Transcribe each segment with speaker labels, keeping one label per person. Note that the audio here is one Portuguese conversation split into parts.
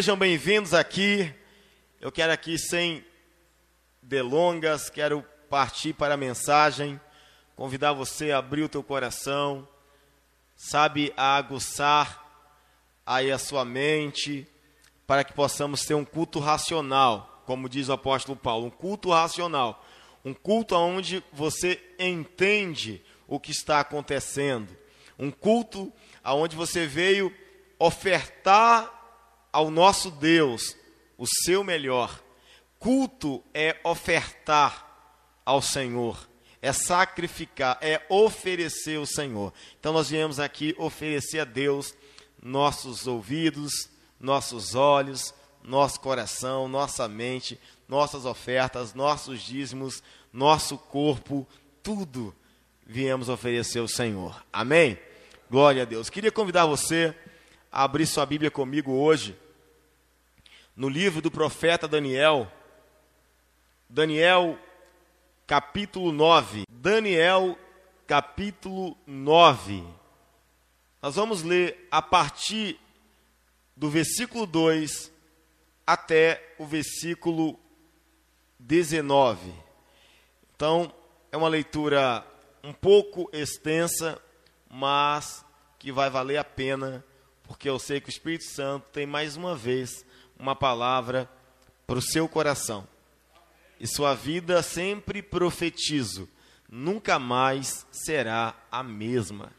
Speaker 1: Sejam bem-vindos aqui. Eu quero aqui, sem delongas, quero partir para a mensagem, convidar você a abrir o teu coração, sabe, a aguçar aí a sua mente, para que possamos ter um culto racional, como diz o apóstolo Paulo, um culto racional, um culto onde você entende o que está acontecendo, um culto onde você veio ofertar ao nosso Deus o seu melhor. Culto é ofertar ao Senhor, é sacrificar, é oferecer ao Senhor. Então nós viemos aqui oferecer a Deus nossos ouvidos, nossos olhos, nosso coração, nossa mente, nossas ofertas, nossos dízimos, nosso corpo, tudo viemos oferecer ao Senhor. Amém? Glória a Deus. Queria convidar você a abrir sua Bíblia comigo hoje no livro do profeta Daniel. Daniel, capítulo 9. Daniel, capítulo 9. Nós vamos ler a partir do versículo 2 até o versículo 19. Então, é uma leitura um pouco extensa, mas que vai valer a pena, porque eu sei que o Espírito Santo tem mais uma vez uma palavra para o seu coração. E sua vida sempre profetizo, nunca mais será a mesma.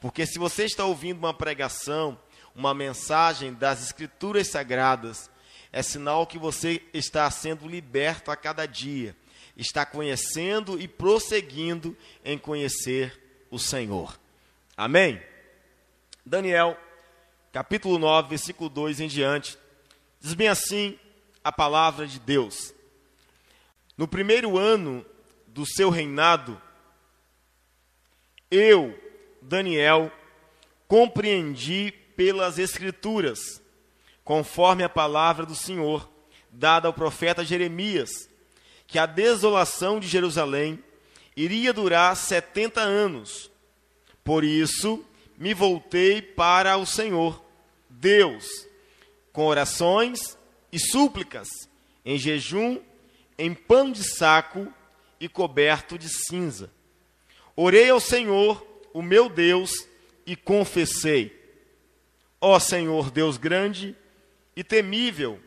Speaker 1: Porque se você está ouvindo uma pregação, uma mensagem das Escrituras Sagradas, é sinal que você está sendo liberto a cada dia, está conhecendo e prosseguindo em conhecer o Senhor. Amém? Daniel, capítulo 9, versículo 2 em diante, diz bem assim a palavra de Deus. No primeiro ano do seu reinado, eu, Daniel, compreendi pelas Escrituras, conforme a palavra do Senhor, dada ao profeta Jeremias, que a desolação de Jerusalém iria durar setenta anos. Por isso, me voltei para o Senhor, Deus, com orações e súplicas, em jejum, em pano de saco e coberto de cinza. Orei ao Senhor, o meu Deus, e confessei: Ó Senhor, Deus grande e temível,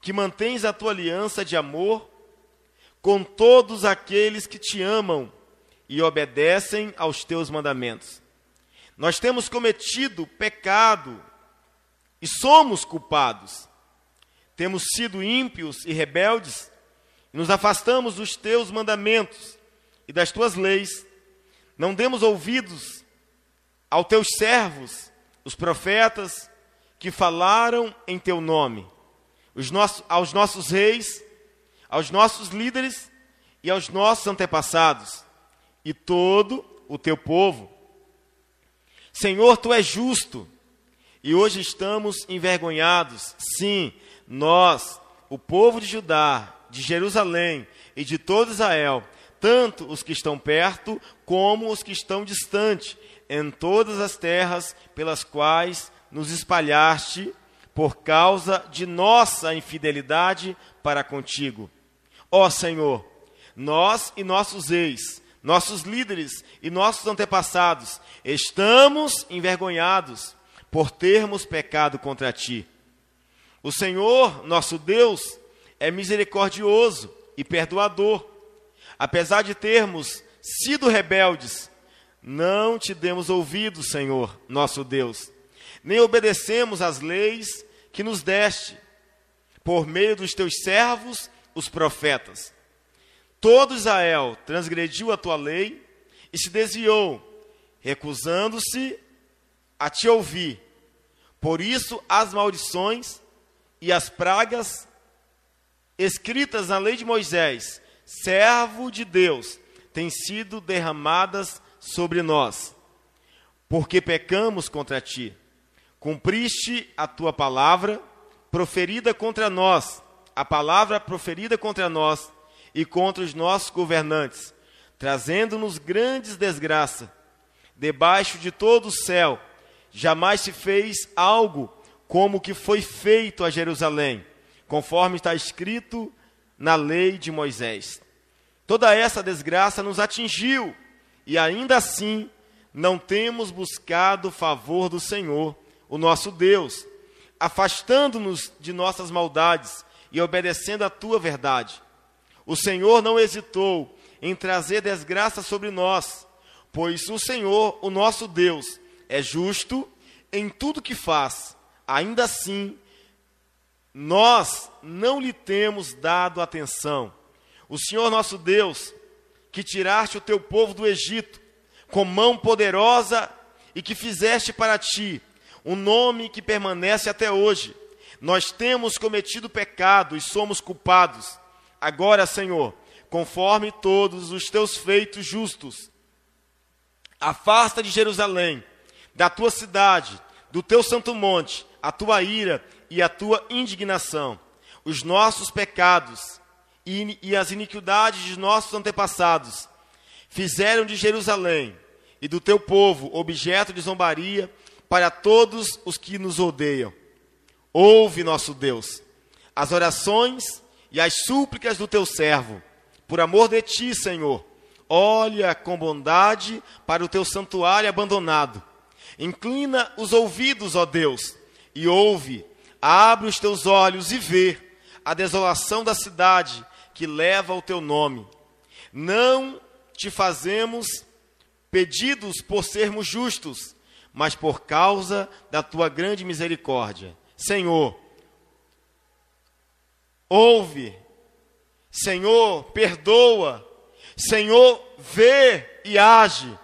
Speaker 1: que mantens a tua aliança de amor com todos aqueles que te amam e obedecem aos teus mandamentos. Nós temos cometido pecado e somos culpados. Temos sido ímpios e rebeldes, e nos afastamos dos teus mandamentos e das tuas leis. Não demos ouvidos aos teus servos, os profetas, que falaram em teu nome, nossos, aos nossos reis, aos nossos líderes e aos nossos antepassados, e todo o teu povo. Senhor, tu és justo, e hoje estamos envergonhados. Sim, nós, o povo de Judá, de Jerusalém e de todo Israel, tanto os que estão perto como os que estão distante, em todas as terras pelas quais nos espalhaste por causa de nossa infidelidade para contigo. Ó Senhor, nós e nossos ex, nossos líderes e nossos antepassados estamos envergonhados por termos pecado contra ti. O Senhor, nosso Deus, é misericordioso e perdoador. Apesar de termos sido rebeldes, não te demos ouvido, Senhor, nosso Deus nem obedecemos às leis que nos deste, por meio dos teus servos, os profetas. Todo Israel transgrediu a tua lei e se desviou, recusando-se a te ouvir. Por isso, as maldições e as pragas escritas na lei de Moisés, servo de Deus, têm sido derramadas sobre nós, porque pecamos contra ti. Cumpriste a tua palavra proferida contra nós, a palavra proferida contra nós e contra os nossos governantes, trazendo-nos grandes desgraças. Debaixo de todo o céu, jamais se fez algo como que foi feito a Jerusalém, conforme está escrito na lei de Moisés. Toda essa desgraça nos atingiu e ainda assim não temos buscado o favor do Senhor, o nosso Deus, afastando-nos de nossas maldades e obedecendo a tua verdade. O Senhor não hesitou em trazer desgraça sobre nós, pois o Senhor, o nosso Deus, é justo em tudo que faz. Ainda assim, nós não lhe temos dado atenção. O Senhor nosso Deus, que tiraste o teu povo do Egito, com mão poderosa e que fizeste para ti um nome que permanece até hoje. Nós temos cometido pecado e somos culpados. Agora, Senhor, conforme todos os teus feitos justos, afasta de Jerusalém, da tua cidade, do teu santo monte, a tua ira e a tua indignação, os nossos pecados e, e as iniquidades de nossos antepassados fizeram de Jerusalém e do teu povo objeto de zombaria para todos os que nos odeiam. Ouve, nosso Deus, as orações e as súplicas do teu servo, por amor de ti, Senhor. Olha com bondade para o teu santuário abandonado. Inclina os ouvidos, ó Deus, e ouve. Abre os teus olhos e vê a desolação da cidade que leva o teu nome. Não te fazemos pedidos por sermos justos, mas por causa da tua grande misericórdia. Senhor, ouve. Senhor, perdoa. Senhor, vê e age.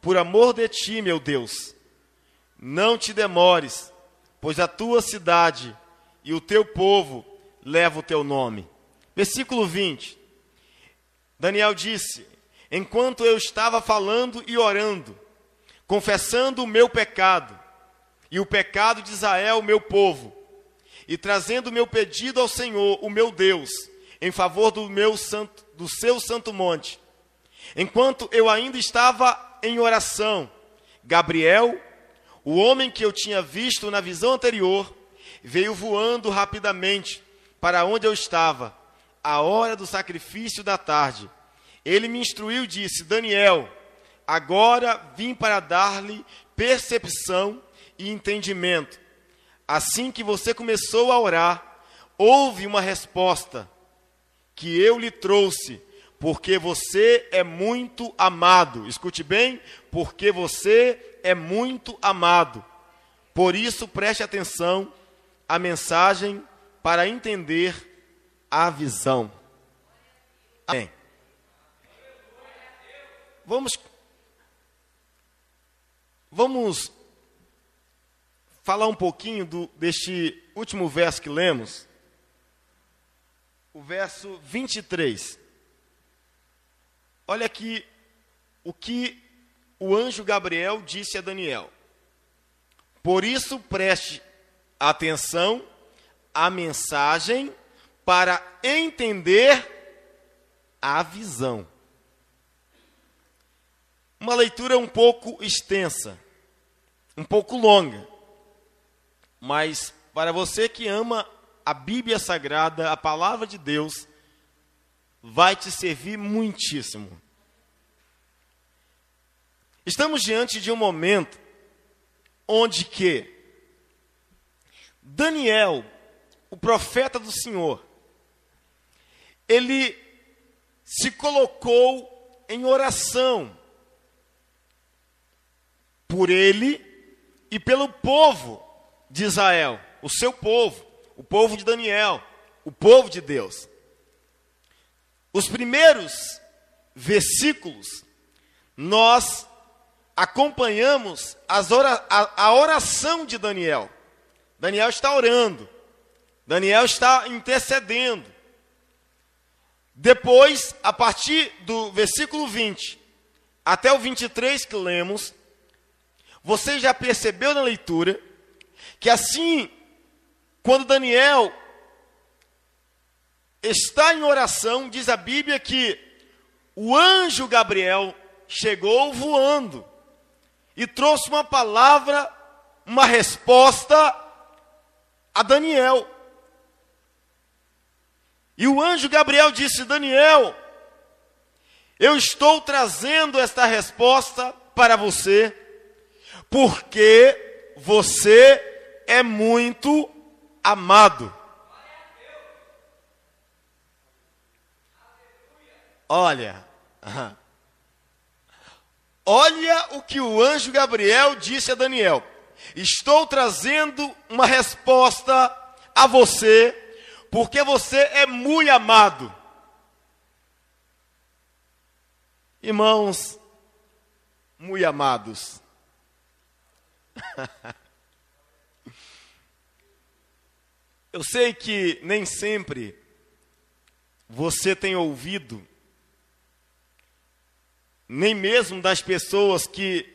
Speaker 1: Por amor de ti, meu Deus. Não te demores, pois a tua cidade e o teu povo levam o teu nome. Versículo 20. Daniel disse: Enquanto eu estava falando e orando, confessando o meu pecado e o pecado de Israel, meu povo, e trazendo o meu pedido ao Senhor, o meu Deus, em favor do meu santo, do seu santo monte. Enquanto eu ainda estava em oração, Gabriel, o homem que eu tinha visto na visão anterior, veio voando rapidamente para onde eu estava, à hora do sacrifício da tarde. Ele me instruiu e disse: Daniel, Agora vim para dar-lhe percepção e entendimento. Assim que você começou a orar, houve uma resposta que eu lhe trouxe, porque você é muito amado. Escute bem, porque você é muito amado. Por isso, preste atenção à mensagem para entender a visão. Amém. Vamos Vamos falar um pouquinho do, deste último verso que lemos, o verso 23. Olha aqui o que o anjo Gabriel disse a Daniel. Por isso, preste atenção à mensagem para entender a visão. Uma leitura um pouco extensa um pouco longa, mas para você que ama a Bíblia Sagrada, a palavra de Deus, vai te servir muitíssimo. Estamos diante de um momento onde que Daniel, o profeta do Senhor, ele se colocou em oração por ele e pelo povo de Israel, o seu povo, o povo de Daniel, o povo de Deus. Os primeiros versículos, nós acompanhamos ora, a, a oração de Daniel. Daniel está orando, Daniel está intercedendo. Depois, a partir do versículo 20 até o 23 que lemos, você já percebeu na leitura que assim, quando Daniel está em oração, diz a Bíblia que o anjo Gabriel chegou voando e trouxe uma palavra, uma resposta a Daniel. E o anjo Gabriel disse: Daniel, eu estou trazendo esta resposta para você, porque você é muito amado. Olha, olha o que o anjo Gabriel disse a Daniel: Estou trazendo uma resposta a você, porque você é muito amado. Irmãos, muito amados. Eu sei que nem sempre você tem ouvido, nem mesmo das pessoas que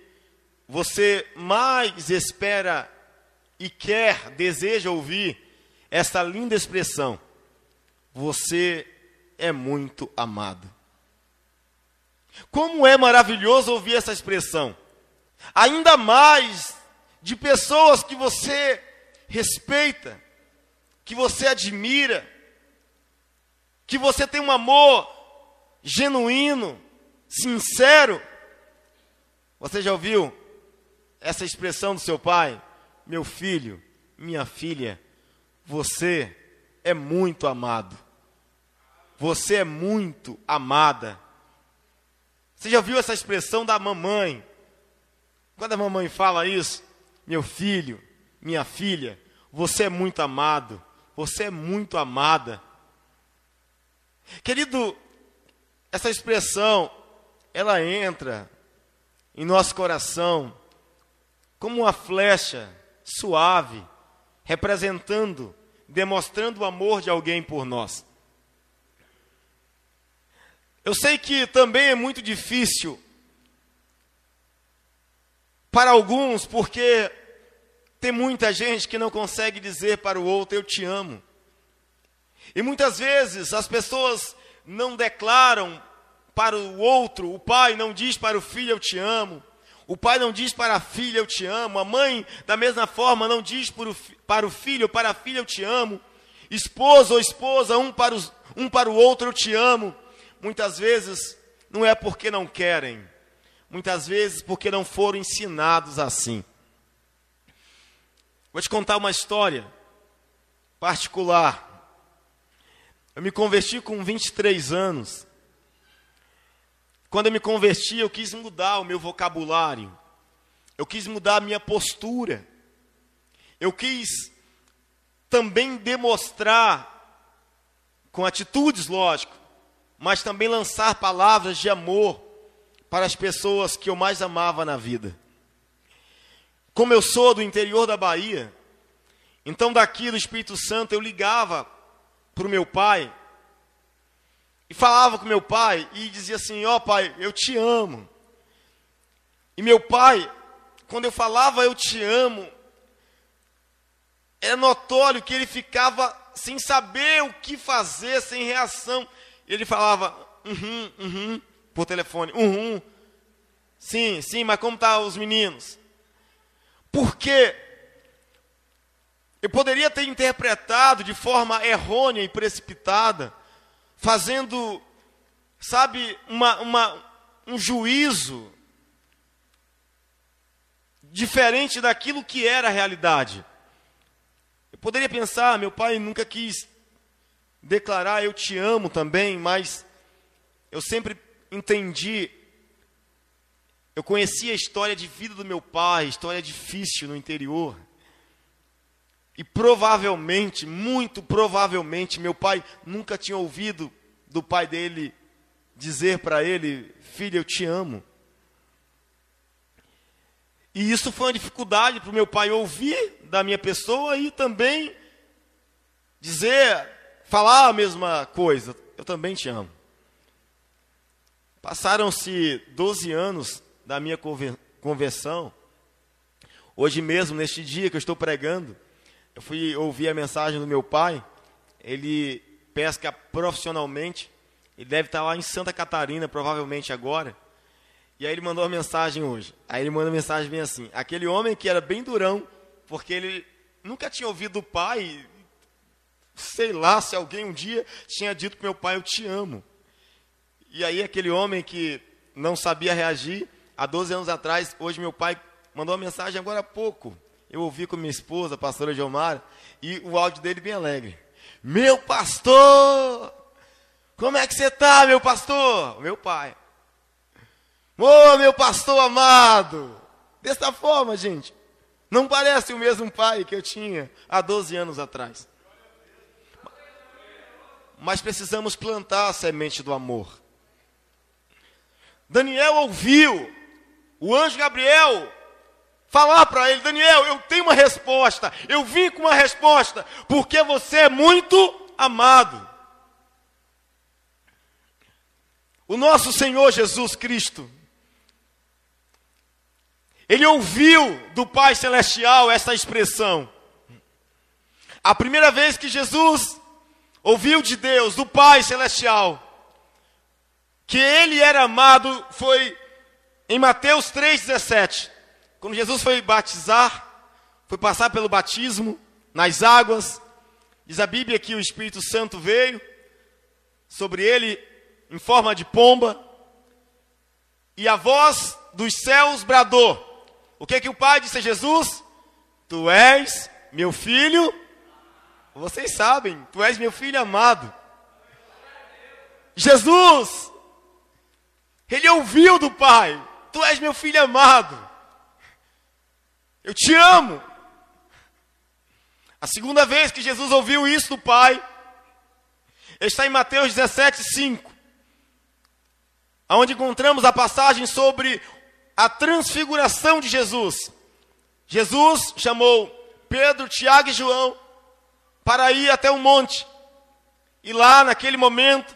Speaker 1: você mais espera e quer, deseja ouvir essa linda expressão: Você é muito amado. Como é maravilhoso ouvir essa expressão. Ainda mais de pessoas que você respeita, que você admira, que você tem um amor genuíno, sincero. Você já ouviu essa expressão do seu pai? Meu filho, minha filha, você é muito amado. Você é muito amada. Você já viu essa expressão da mamãe? Quando a mamãe fala isso, meu filho, minha filha, você é muito amado, você é muito amada. Querido, essa expressão, ela entra em nosso coração como uma flecha suave, representando, demonstrando o amor de alguém por nós. Eu sei que também é muito difícil para alguns, porque tem muita gente que não consegue dizer para o outro: Eu te amo. E muitas vezes as pessoas não declaram para o outro, o pai não diz para o filho: Eu te amo. O pai não diz para a filha: Eu te amo. A mãe, da mesma forma, não diz para o filho ou para a filha: Eu te amo. Esposo ou esposa, um para, os, um para o outro: Eu te amo muitas vezes não é porque não querem, muitas vezes porque não foram ensinados assim. Vou te contar uma história particular. Eu me converti com 23 anos. Quando eu me converti, eu quis mudar o meu vocabulário. Eu quis mudar a minha postura. Eu quis também demonstrar, com atitudes, lógico, mas também lançar palavras de amor para as pessoas que eu mais amava na vida. Como eu sou do interior da Bahia, então daqui do Espírito Santo eu ligava para o meu pai e falava com meu pai e dizia assim: Ó oh, pai, eu te amo. E meu pai, quando eu falava eu te amo, era notório que ele ficava sem saber o que fazer, sem reação ele falava, uhum, uhum, por telefone, uhum. Sim, sim, mas como estão tá os meninos? Porque eu poderia ter interpretado de forma errônea e precipitada, fazendo, sabe, uma, uma, um juízo diferente daquilo que era a realidade. Eu poderia pensar, meu pai nunca quis declarar eu te amo também, mas eu sempre entendi, eu conheci a história de vida do meu pai, história difícil no interior. E provavelmente, muito provavelmente, meu pai nunca tinha ouvido do pai dele dizer para ele: Filho, eu te amo. E isso foi uma dificuldade para o meu pai ouvir da minha pessoa e também dizer falar a mesma coisa. Eu também te amo. Passaram-se 12 anos da minha conversão. Hoje mesmo, neste dia que eu estou pregando, eu fui ouvir a mensagem do meu pai. Ele pesca profissionalmente. Ele deve estar lá em Santa Catarina, provavelmente agora. E aí ele mandou uma mensagem hoje. Aí ele manda uma mensagem bem assim: aquele homem que era bem durão, porque ele nunca tinha ouvido o pai, sei lá se alguém um dia tinha dito para meu pai: Eu te amo. E aí, aquele homem que não sabia reagir, há 12 anos atrás, hoje meu pai mandou uma mensagem agora há pouco. Eu ouvi com minha esposa, a pastora Gilmar, e o áudio dele bem alegre. Meu pastor! Como é que você está, meu pastor? Meu pai. Ô, oh, meu pastor amado! Dessa forma, gente. Não parece o mesmo pai que eu tinha há 12 anos atrás. Mas precisamos plantar a semente do amor. Daniel ouviu o anjo Gabriel falar para ele: Daniel, eu tenho uma resposta. Eu vim com uma resposta, porque você é muito amado. O nosso Senhor Jesus Cristo, ele ouviu do Pai Celestial essa expressão. A primeira vez que Jesus ouviu de Deus, do Pai Celestial, que ele era amado, foi em Mateus 3,17. Quando Jesus foi batizar, foi passar pelo batismo nas águas, diz a Bíblia que o Espírito Santo veio sobre ele em forma de pomba, e a voz dos céus bradou: o que é que o pai disse a Jesus? Tu és meu filho. Vocês sabem, tu és meu filho amado. Jesus, ele ouviu do pai: Tu és meu filho amado. Eu te amo. A segunda vez que Jesus ouviu isso do pai está em Mateus 17, 5, onde encontramos a passagem sobre a transfiguração de Jesus. Jesus chamou Pedro, Tiago e João para ir até o monte. E lá, naquele momento,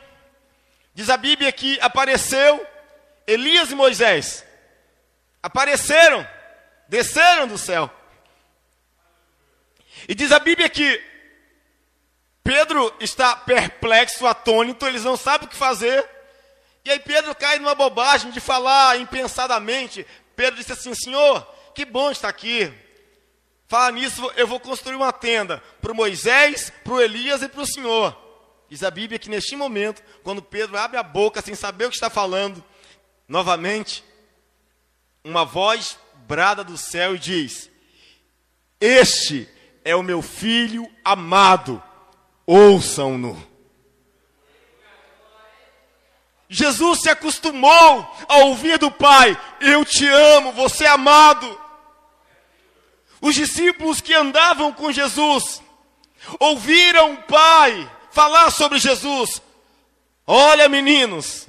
Speaker 1: diz a Bíblia que apareceu Elias e Moisés. Apareceram, desceram do céu. E diz a Bíblia que Pedro está perplexo, atônito, eles não sabem o que fazer. E aí Pedro cai numa bobagem de falar impensadamente. Pedro disse assim: Senhor, que bom estar aqui. Fala nisso, eu vou construir uma tenda para Moisés, para Elias e para o Senhor. Diz a Bíblia que neste momento, quando Pedro abre a boca sem saber o que está falando, novamente, uma voz brada do céu e diz: Este é o meu filho amado, ouçam-no. Jesus se acostumou a ouvir do Pai: Eu te amo, você é amado. Os discípulos que andavam com Jesus ouviram o Pai falar sobre Jesus. Olha, meninos,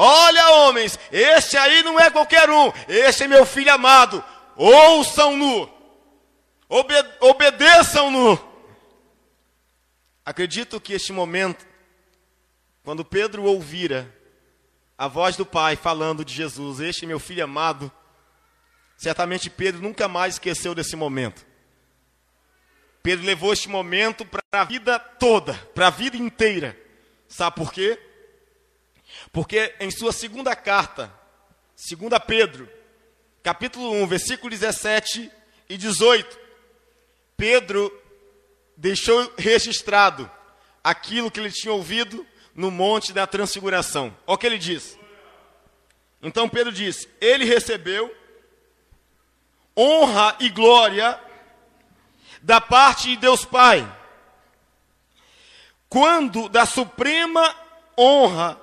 Speaker 1: olha, homens, este aí não é qualquer um, este é meu filho amado. Ouçam-no, obede obedeçam-no. Acredito que este momento, quando Pedro ouvira a voz do Pai falando de Jesus, este é meu filho amado. Certamente Pedro nunca mais esqueceu desse momento. Pedro levou este momento para a vida toda, para a vida inteira. Sabe por quê? Porque em sua segunda carta, segunda Pedro, capítulo 1, versículo 17 e 18, Pedro deixou registrado aquilo que ele tinha ouvido no monte da transfiguração. Olha o que ele diz. Então Pedro diz: Ele recebeu honra e glória da parte de Deus Pai, quando da suprema honra,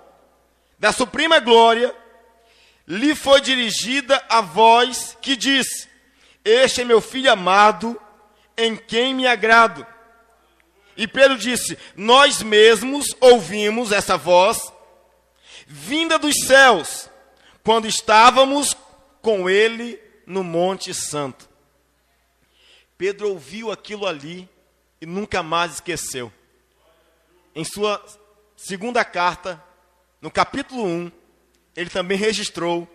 Speaker 1: da suprema glória, lhe foi dirigida a voz que diz: Este é meu filho amado, em quem me agrado. E Pedro disse: Nós mesmos ouvimos essa voz vinda dos céus, quando estávamos com ele no Monte Santo. Pedro ouviu aquilo ali e nunca mais esqueceu. Em sua segunda carta, no capítulo 1, ele também registrou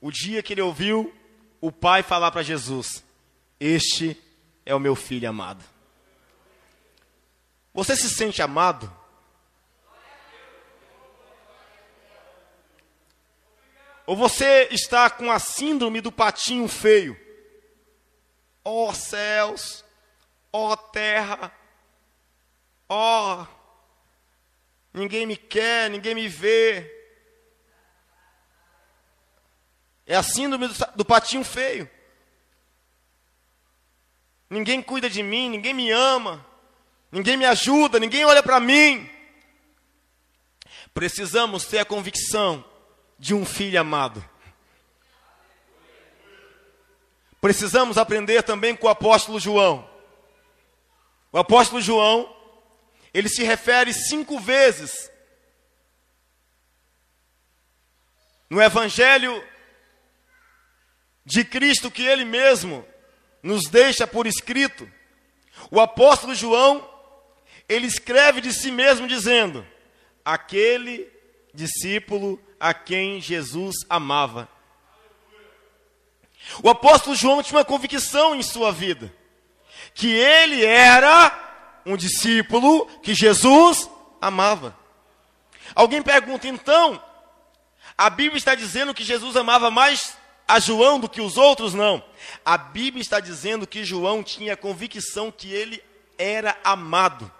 Speaker 1: o dia que ele ouviu o Pai falar para Jesus: Este é o meu filho amado. Você se sente amado? Ou você está com a síndrome do patinho feio? Oh céus, terra, ó, ninguém me quer, ninguém me vê. É a síndrome do, do patinho feio. Ninguém cuida de mim, ninguém me ama, ninguém me ajuda, ninguém olha para mim. Precisamos ter a convicção de um filho amado. Precisamos aprender também com o apóstolo João. O apóstolo João, ele se refere cinco vezes no Evangelho de Cristo que ele mesmo nos deixa por escrito, o apóstolo João, ele escreve de si mesmo dizendo: aquele discípulo a quem Jesus amava. O apóstolo João tinha uma convicção em sua vida, que ele era um discípulo que Jesus amava. Alguém pergunta, então, a Bíblia está dizendo que Jesus amava mais a João do que os outros? Não. A Bíblia está dizendo que João tinha a convicção que ele era amado.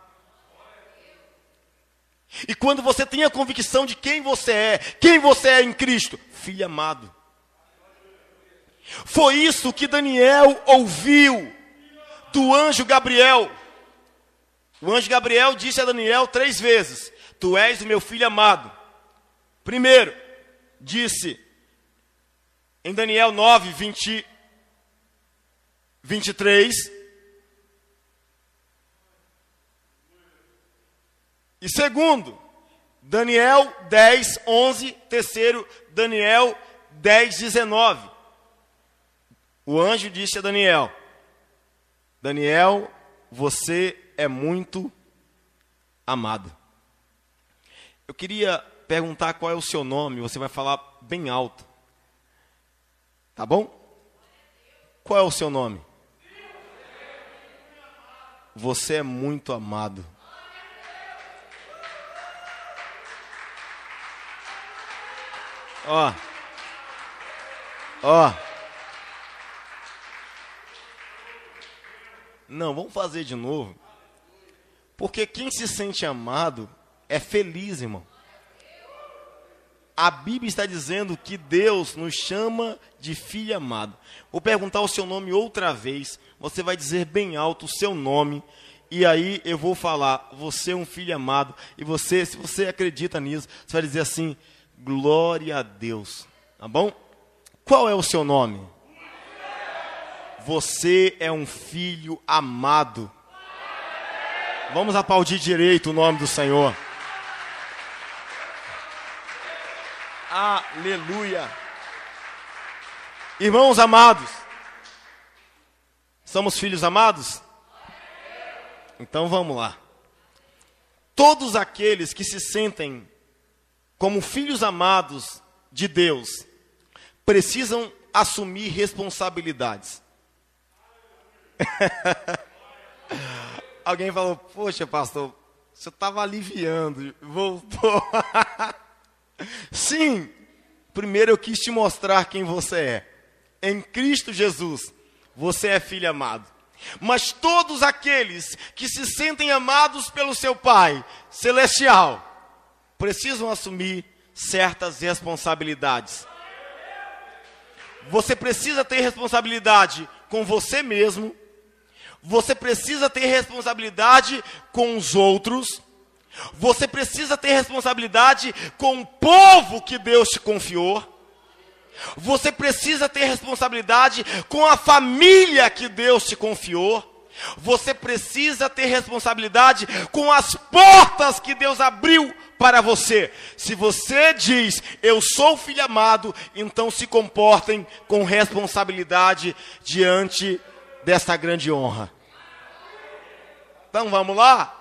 Speaker 1: E quando você tem a convicção de quem você é, quem você é em Cristo, filho amado. Foi isso que Daniel ouviu do anjo Gabriel. O anjo Gabriel disse a Daniel três vezes: Tu és o meu filho amado. Primeiro, disse em Daniel 9, 20, 23. E segundo, Daniel 10, 11. Terceiro, Daniel 10, 19. O anjo disse a Daniel: Daniel, você é muito amado. Eu queria perguntar qual é o seu nome, você vai falar bem alto. Tá bom? Qual é o seu nome? Você é muito amado. Ó. Ó. Não, vamos fazer de novo. Porque quem se sente amado é feliz, irmão. A Bíblia está dizendo que Deus nos chama de filho amado. Vou perguntar o seu nome outra vez. Você vai dizer bem alto o seu nome. E aí eu vou falar, você é um filho amado. E você, se você acredita nisso, você vai dizer assim: glória a Deus. Tá bom? Qual é o seu nome? Você é um filho amado. Vamos aplaudir direito o nome do Senhor. Aleluia. Irmãos amados, somos filhos amados? Então vamos lá. Todos aqueles que se sentem como filhos amados de Deus precisam assumir responsabilidades. Alguém falou: Poxa, pastor, você estava aliviando, voltou. Sim, primeiro eu quis te mostrar quem você é. Em Cristo Jesus, você é filho amado. Mas todos aqueles que se sentem amados pelo seu Pai celestial precisam assumir certas responsabilidades. Você precisa ter responsabilidade com você mesmo, você precisa ter responsabilidade com os outros você precisa ter responsabilidade com o povo que Deus te confiou. Você precisa ter responsabilidade com a família que Deus te confiou. Você precisa ter responsabilidade com as portas que Deus abriu para você. Se você diz, eu sou filho amado, então se comportem com responsabilidade diante desta grande honra. Então vamos lá?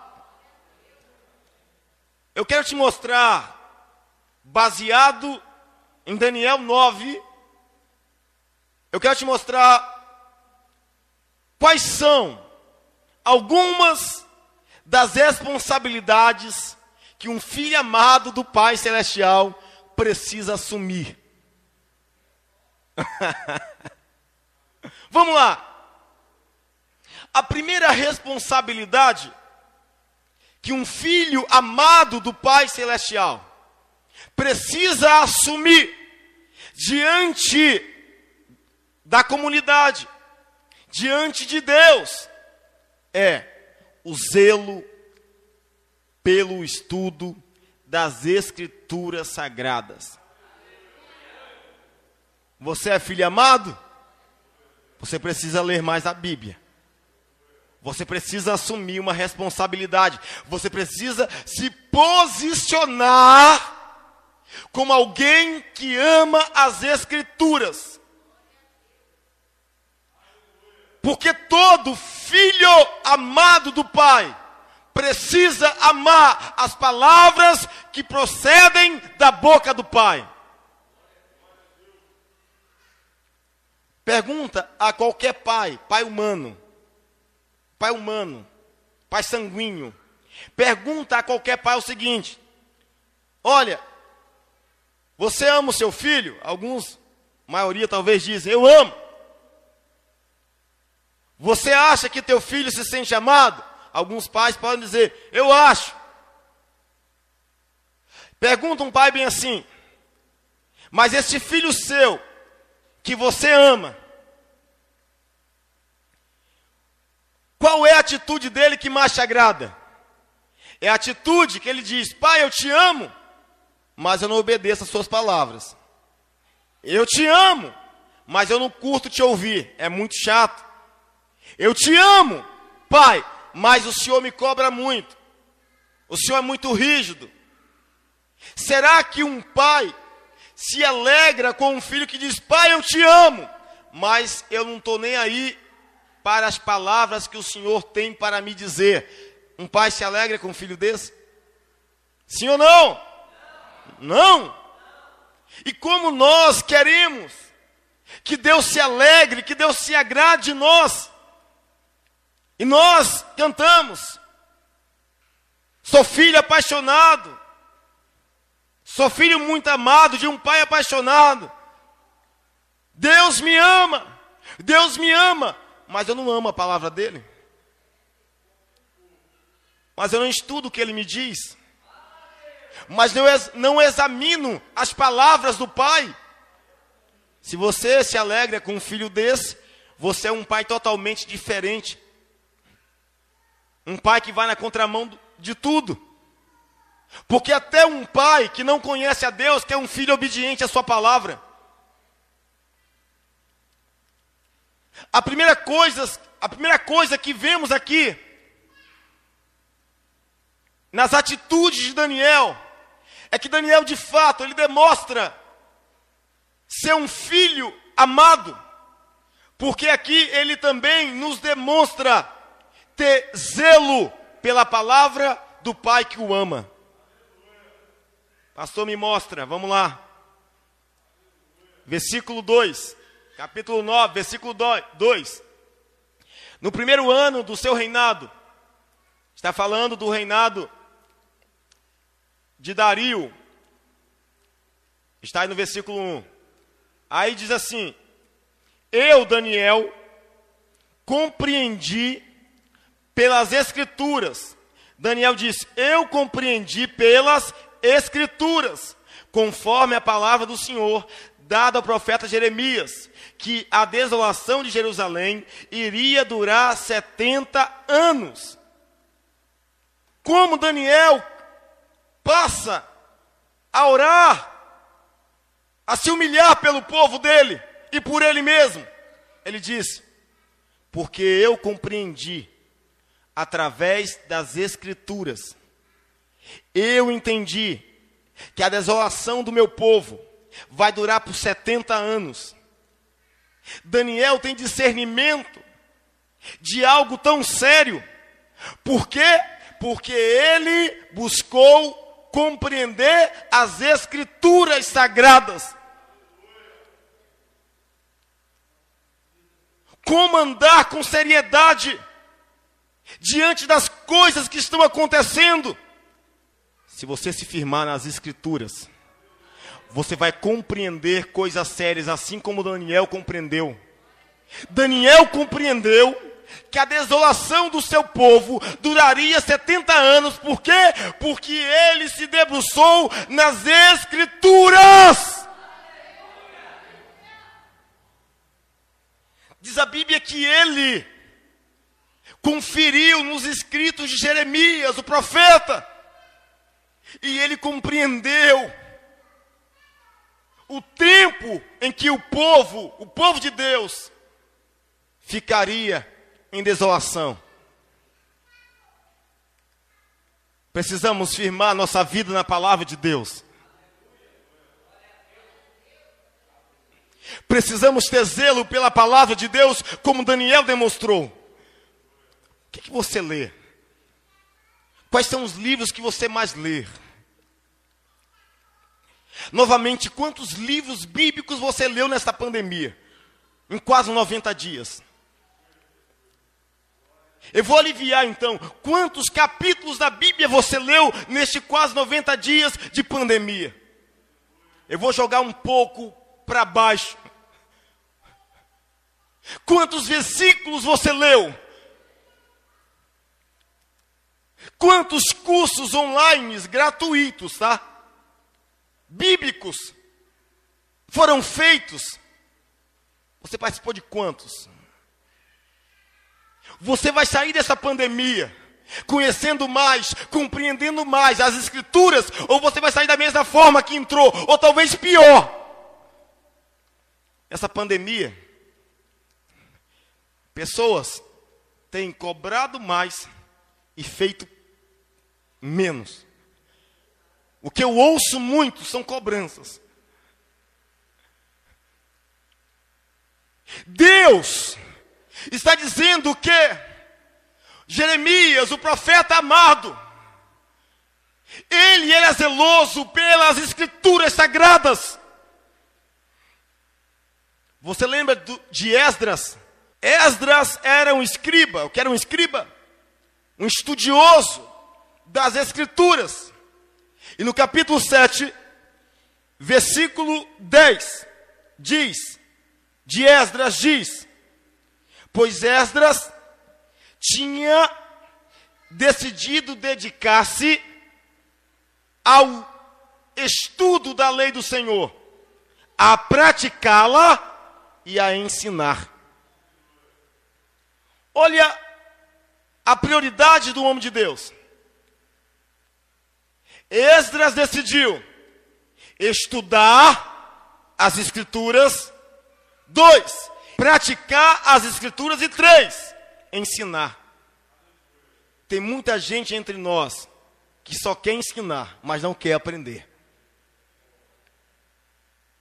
Speaker 1: Eu quero te mostrar, baseado em Daniel 9, eu quero te mostrar quais são algumas das responsabilidades que um filho amado do Pai Celestial precisa assumir. Vamos lá. A primeira responsabilidade que um filho amado do Pai Celestial precisa assumir diante da comunidade, diante de Deus, é o zelo pelo estudo das Escrituras Sagradas. Você é filho amado? Você precisa ler mais a Bíblia. Você precisa assumir uma responsabilidade. Você precisa se posicionar como alguém que ama as Escrituras. Porque todo filho amado do Pai precisa amar as palavras que procedem da boca do Pai. Pergunta a qualquer pai, pai humano, pai humano, pai sanguíneo. Pergunta a qualquer pai o seguinte: Olha, você ama o seu filho? Alguns, maioria talvez dizem, eu amo. Você acha que teu filho se sente amado? Alguns pais podem dizer, eu acho. Pergunta um pai bem assim: Mas esse filho seu, que você ama, qual é a atitude dele que mais te agrada? É a atitude que ele diz: Pai, eu te amo, mas eu não obedeço às suas palavras. Eu te amo, mas eu não curto te ouvir, é muito chato. Eu te amo, pai, mas o senhor me cobra muito. O senhor é muito rígido. Será que um pai se alegra com um filho que diz: Pai, eu te amo, mas eu não estou nem aí para as palavras que o Senhor tem para me dizer? Um pai se alegra com um filho desse? Sim ou não? Não. E como nós queremos que Deus se alegre, que Deus se agrade de nós, e nós cantamos, sou filho apaixonado, Sou filho muito amado de um pai apaixonado. Deus me ama. Deus me ama. Mas eu não amo a palavra dele. Mas eu não estudo o que ele me diz. Mas eu não examino as palavras do pai. Se você se alegra com um filho desse, você é um pai totalmente diferente. Um pai que vai na contramão de tudo. Porque até um pai que não conhece a Deus quer um filho obediente à sua palavra. A primeira coisa, a primeira coisa que vemos aqui nas atitudes de Daniel é que Daniel de fato ele demonstra ser um filho amado, porque aqui ele também nos demonstra ter zelo pela palavra do pai que o ama. Pastor, me mostra, vamos lá. Versículo 2, capítulo 9, versículo 2. No primeiro ano do seu reinado, está falando do reinado de Dario, está aí no versículo 1. Aí diz assim: Eu, Daniel, compreendi pelas Escrituras. Daniel diz: Eu compreendi pelas Escrituras, conforme a palavra do Senhor dada ao profeta Jeremias, que a desolação de Jerusalém iria durar 70 anos. Como Daniel passa a orar, a se humilhar pelo povo dele e por ele mesmo. Ele diz: Porque eu compreendi através das Escrituras eu entendi que a desolação do meu povo vai durar por 70 anos. Daniel tem discernimento de algo tão sério. Por quê? Porque ele buscou compreender as escrituras sagradas. Como andar com seriedade diante das coisas que estão acontecendo. Se você se firmar nas Escrituras, você vai compreender coisas sérias, assim como Daniel compreendeu. Daniel compreendeu que a desolação do seu povo duraria 70 anos. Por quê? Porque ele se debruçou nas Escrituras. Diz a Bíblia que ele conferiu nos escritos de Jeremias, o profeta, e ele compreendeu o tempo em que o povo, o povo de Deus, ficaria em desolação. Precisamos firmar nossa vida na palavra de Deus. Precisamos ter zelo pela palavra de Deus, como Daniel demonstrou. O que, que você lê? Quais são os livros que você mais lê? Novamente, quantos livros bíblicos você leu nesta pandemia? Em quase 90 dias. Eu vou aliviar então. Quantos capítulos da Bíblia você leu neste quase 90 dias de pandemia? Eu vou jogar um pouco para baixo. Quantos versículos você leu? Quantos cursos online gratuitos, tá? Bíblicos foram feitos? Você participou de quantos? Você vai sair dessa pandemia conhecendo mais, compreendendo mais as Escrituras, ou você vai sair da mesma forma que entrou, ou talvez pior. Essa pandemia, pessoas têm cobrado mais e feito menos. O que eu ouço muito são cobranças. Deus está dizendo que Jeremias, o profeta amado, ele era zeloso pelas escrituras sagradas. Você lembra do, de Esdras? Esdras era um escriba, o que era um escriba? Um estudioso das escrituras. E no capítulo 7, versículo 10, diz, de Esdras diz, pois Esdras tinha decidido dedicar-se ao estudo da lei do Senhor, a praticá-la e a ensinar. Olha a prioridade do homem de Deus. Esdras decidiu estudar as Escrituras. Dois, praticar as Escrituras. E três, ensinar. Tem muita gente entre nós que só quer ensinar, mas não quer aprender.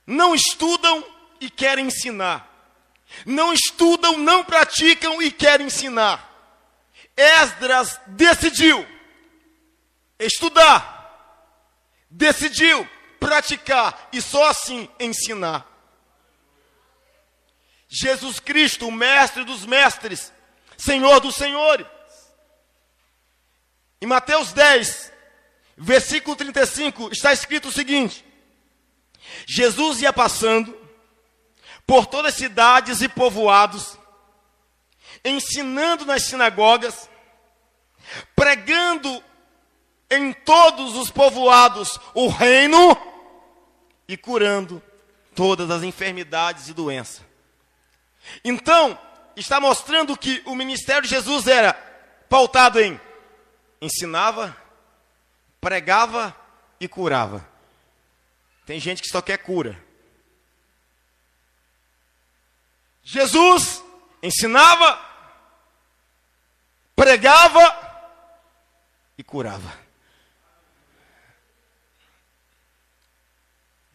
Speaker 1: Não estudam e querem ensinar. Não estudam, não praticam e querem ensinar. Esdras decidiu estudar decidiu praticar e só assim ensinar. Jesus Cristo, o mestre dos mestres, Senhor dos senhores. Em Mateus 10, versículo 35, está escrito o seguinte: Jesus ia passando por todas as cidades e povoados, ensinando nas sinagogas, pregando em todos os povoados o reino e curando todas as enfermidades e doenças. Então, está mostrando que o ministério de Jesus era pautado em ensinava, pregava e curava. Tem gente que só quer cura. Jesus ensinava, pregava e curava.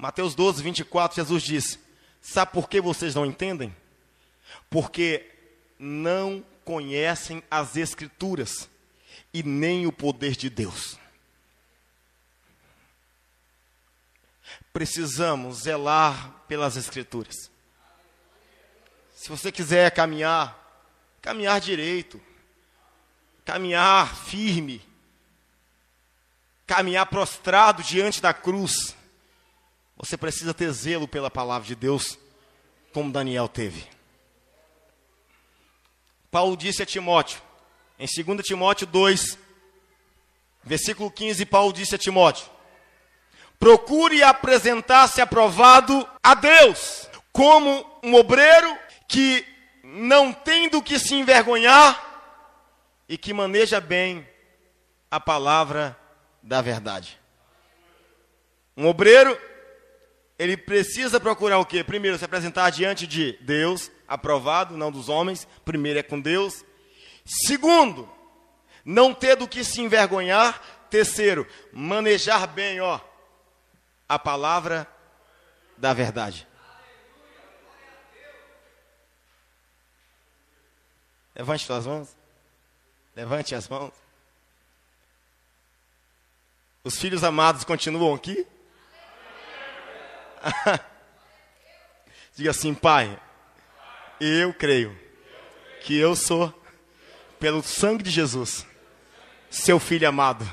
Speaker 1: Mateus 12, 24, Jesus disse: Sabe por que vocês não entendem? Porque não conhecem as Escrituras e nem o poder de Deus. Precisamos zelar pelas Escrituras. Se você quiser caminhar, caminhar direito, caminhar firme, caminhar prostrado diante da cruz você precisa ter zelo pela palavra de Deus, como Daniel teve. Paulo disse a Timóteo, em 2 Timóteo 2, versículo 15, Paulo disse a Timóteo: Procure apresentar-se aprovado a Deus, como um obreiro que não tem do que se envergonhar e que maneja bem a palavra da verdade. Um obreiro, ele precisa procurar o quê? Primeiro, se apresentar diante de Deus, aprovado, não dos homens. Primeiro é com Deus. Segundo, não ter do que se envergonhar. Terceiro, manejar bem, ó, a palavra da verdade. Levante suas mãos. Levante as mãos. Os filhos amados continuam aqui? Diga assim, Pai, eu creio que eu sou, pelo sangue de Jesus, seu filho amado.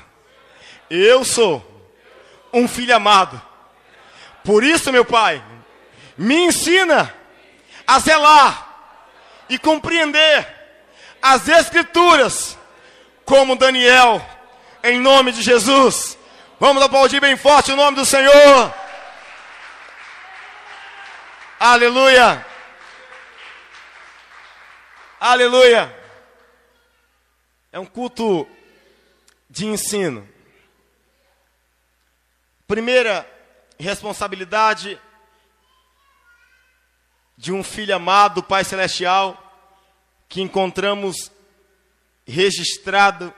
Speaker 1: Eu sou um filho amado. Por isso, meu Pai, me ensina a zelar e compreender as Escrituras, como Daniel, em nome de Jesus. Vamos aplaudir bem forte o nome do Senhor. Aleluia. Aleluia. É um culto de ensino. Primeira responsabilidade de um filho amado, Pai Celestial, que encontramos registrado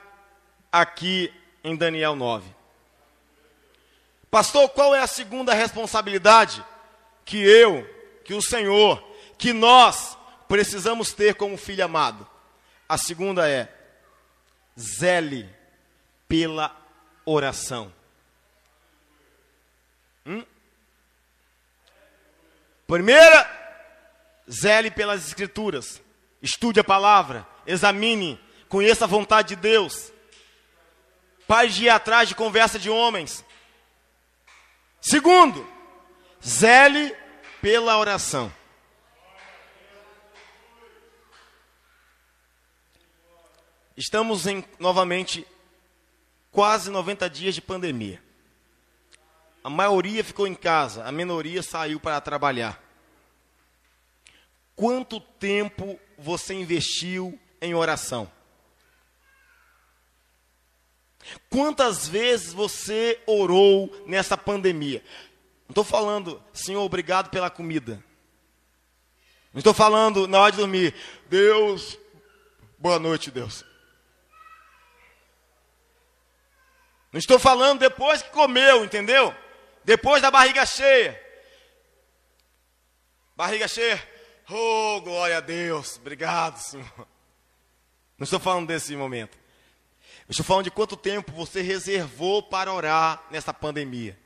Speaker 1: aqui em Daniel 9. Pastor, qual é a segunda responsabilidade que eu, que o Senhor, que nós precisamos ter como filho amado? A segunda é zele pela oração. Hum? Primeira, zele pelas escrituras. Estude a palavra, examine, conheça a vontade de Deus. Pare de ir atrás de conversa de homens. Segundo, zele pela oração. Estamos em novamente quase 90 dias de pandemia. A maioria ficou em casa, a minoria saiu para trabalhar. Quanto tempo você investiu em oração? Quantas vezes você orou nessa pandemia? Não estou falando, Senhor, obrigado pela comida. Não estou falando na hora de dormir, Deus, boa noite, Deus. Não estou falando depois que comeu, entendeu? Depois da barriga cheia. Barriga cheia. Oh, glória a Deus. Obrigado, Senhor. Não estou falando desse momento. Estou falando de quanto tempo você reservou para orar nessa pandemia.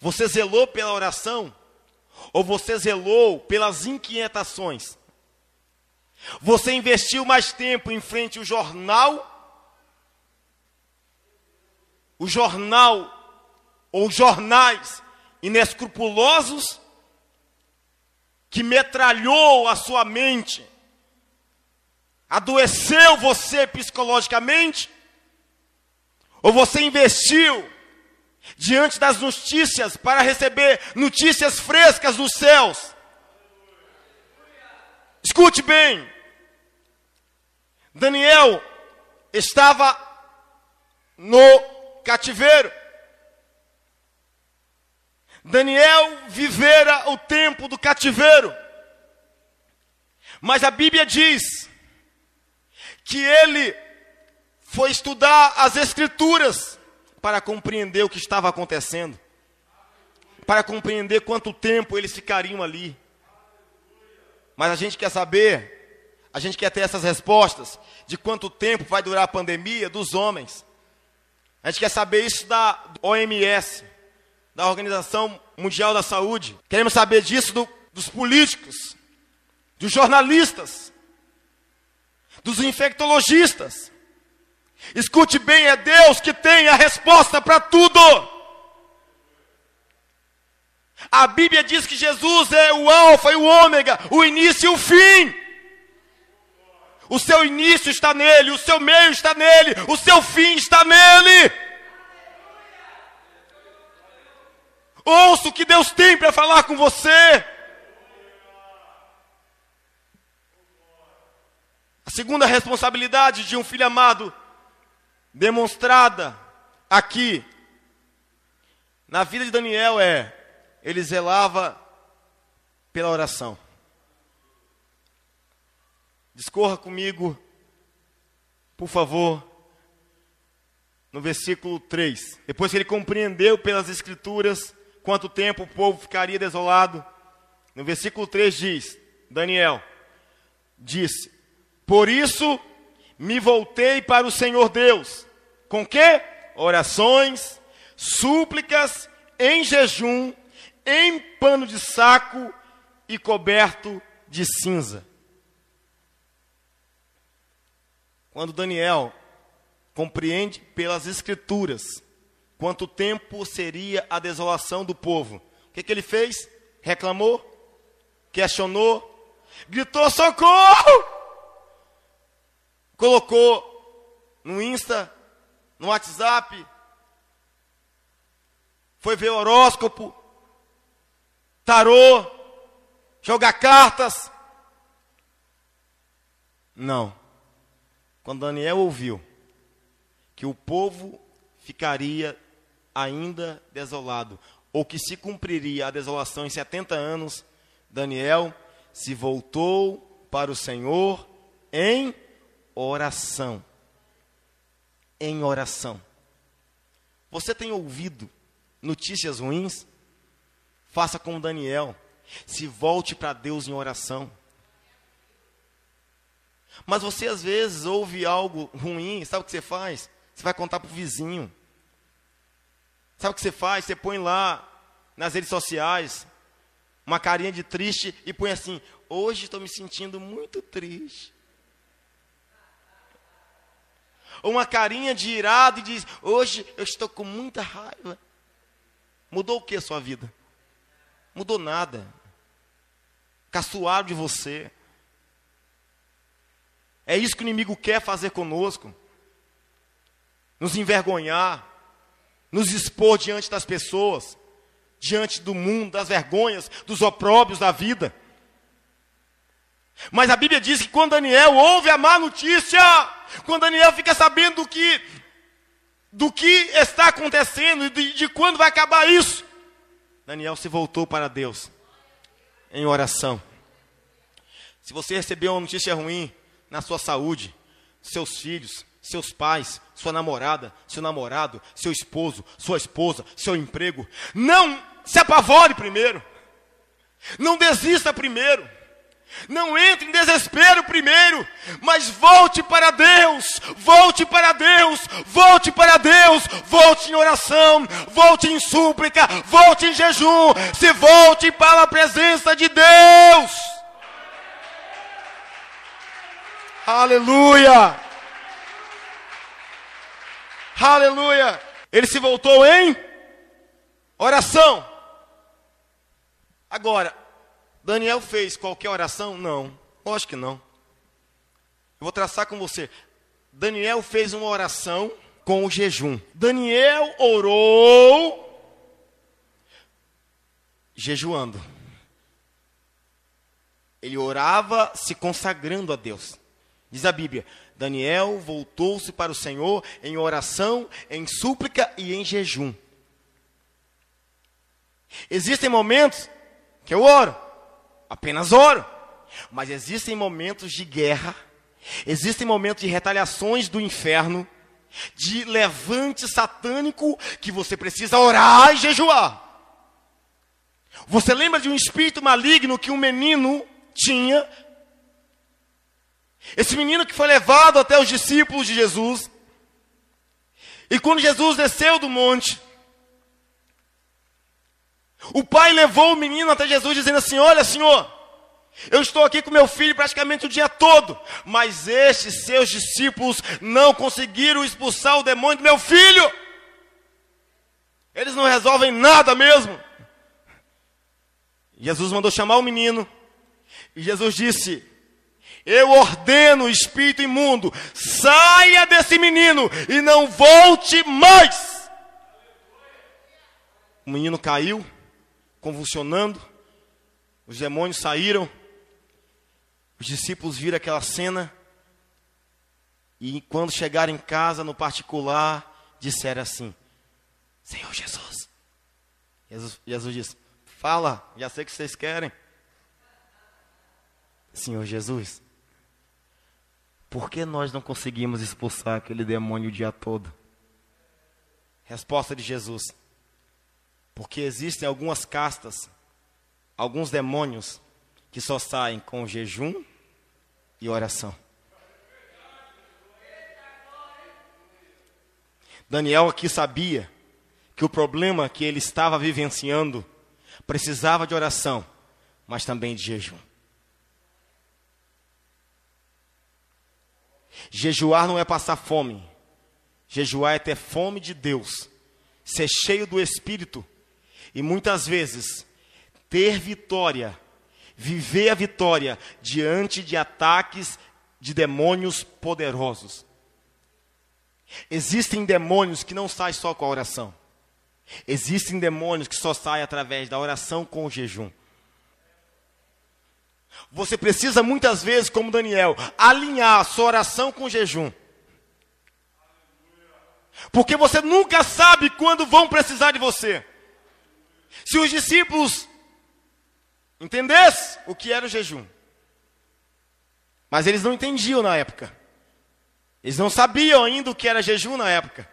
Speaker 1: Você zelou pela oração? Ou você zelou pelas inquietações? Você investiu mais tempo em frente ao jornal? O jornal ou jornais inescrupulosos que metralhou a sua mente Adoeceu você psicologicamente? Ou você investiu diante das notícias para receber notícias frescas dos céus? Escute bem. Daniel estava no cativeiro. Daniel vivera o tempo do cativeiro. Mas a Bíblia diz que ele foi estudar as Escrituras para compreender o que estava acontecendo, para compreender quanto tempo eles ficariam ali. Mas a gente quer saber, a gente quer ter essas respostas de quanto tempo vai durar a pandemia dos homens. A gente quer saber isso da OMS, da Organização Mundial da Saúde. Queremos saber disso do, dos políticos, dos jornalistas dos infectologistas. Escute bem, é Deus que tem a resposta para tudo. A Bíblia diz que Jesus é o Alfa e o Ômega, o início e o fim. O seu início está nele, o seu meio está nele, o seu fim está nele. Ouça o que Deus tem para falar com você. A segunda responsabilidade de um filho amado, demonstrada aqui na vida de Daniel, é: ele zelava pela oração. Discorra comigo, por favor, no versículo 3. Depois que ele compreendeu pelas Escrituras quanto tempo o povo ficaria desolado, no versículo 3 diz: Daniel disse: por isso me voltei para o Senhor Deus. Com que? Orações, súplicas, em jejum, em pano de saco e coberto de cinza. Quando Daniel compreende pelas Escrituras quanto tempo seria a desolação do povo, o que, que ele fez? Reclamou? Questionou? Gritou: socorro! colocou no Insta, no WhatsApp, foi ver horóscopo, tarô, jogar cartas. Não. Quando Daniel ouviu que o povo ficaria ainda desolado, ou que se cumpriria a desolação em 70 anos, Daniel se voltou para o Senhor em oração. Em oração. Você tem ouvido notícias ruins? Faça como Daniel. Se volte para Deus em oração. Mas você às vezes ouve algo ruim, sabe o que você faz? Você vai contar para o vizinho. Sabe o que você faz? Você põe lá nas redes sociais uma carinha de triste e põe assim: Hoje estou me sentindo muito triste. Ou uma carinha de irado e diz: Hoje eu estou com muita raiva. Mudou o que a sua vida? Mudou nada. Caçoaram de você. É isso que o inimigo quer fazer conosco. Nos envergonhar, nos expor diante das pessoas, diante do mundo, das vergonhas, dos opróbios da vida. Mas a Bíblia diz que quando Daniel ouve a má notícia, quando Daniel fica sabendo do que, do que está acontecendo e de, de quando vai acabar isso, Daniel se voltou para Deus em oração. Se você recebeu uma notícia ruim na sua saúde, seus filhos, seus pais, sua namorada, seu namorado, seu esposo, sua esposa, seu emprego, não se apavore primeiro. Não desista primeiro. Não entre em desespero primeiro, mas volte para Deus, volte para Deus, volte para Deus, volte em oração, volte em súplica, volte em jejum, se volte para a presença de Deus. Aleluia! Aleluia! Ele se voltou em oração. Agora, Daniel fez qualquer oração? Não, lógico que não. Eu vou traçar com você. Daniel fez uma oração com o jejum. Daniel orou jejuando. Ele orava se consagrando a Deus. Diz a Bíblia: Daniel voltou-se para o Senhor em oração, em súplica e em jejum. Existem momentos que eu oro, apenas oro. Mas existem momentos de guerra, existem momentos de retaliações do inferno, de levante satânico que você precisa orar e jejuar. Você lembra de um espírito maligno que um menino tinha? Esse menino que foi levado até os discípulos de Jesus. E quando Jesus desceu do monte, o pai levou o menino até Jesus, dizendo assim: Olha, senhor, eu estou aqui com meu filho praticamente o dia todo, mas estes seus discípulos não conseguiram expulsar o demônio do meu filho. Eles não resolvem nada mesmo. Jesus mandou chamar o menino, e Jesus disse: Eu ordeno espírito imundo, saia desse menino e não volte mais. O menino caiu, convulsionando, os demônios saíram, os discípulos viram aquela cena, e quando chegaram em casa, no particular, disseram assim: Senhor Jesus. Jesus, Jesus disse: Fala, já sei o que vocês querem. Senhor Jesus, por que nós não conseguimos expulsar aquele demônio o dia todo? Resposta de Jesus: Porque existem algumas castas, alguns demônios que só saem com jejum e oração. Daniel aqui sabia que o problema que ele estava vivenciando precisava de oração, mas também de jejum. Jejuar não é passar fome. Jejuar é ter fome de Deus, ser cheio do Espírito e muitas vezes ter vitória, viver a vitória diante de ataques de demônios poderosos. Existem demônios que não saem só com a oração. Existem demônios que só saem através da oração com o jejum. Você precisa muitas vezes, como Daniel, alinhar a sua oração com o jejum. Porque você nunca sabe quando vão precisar de você. Se os discípulos entendessem o que era o jejum, mas eles não entendiam na época. Eles não sabiam ainda o que era jejum na época.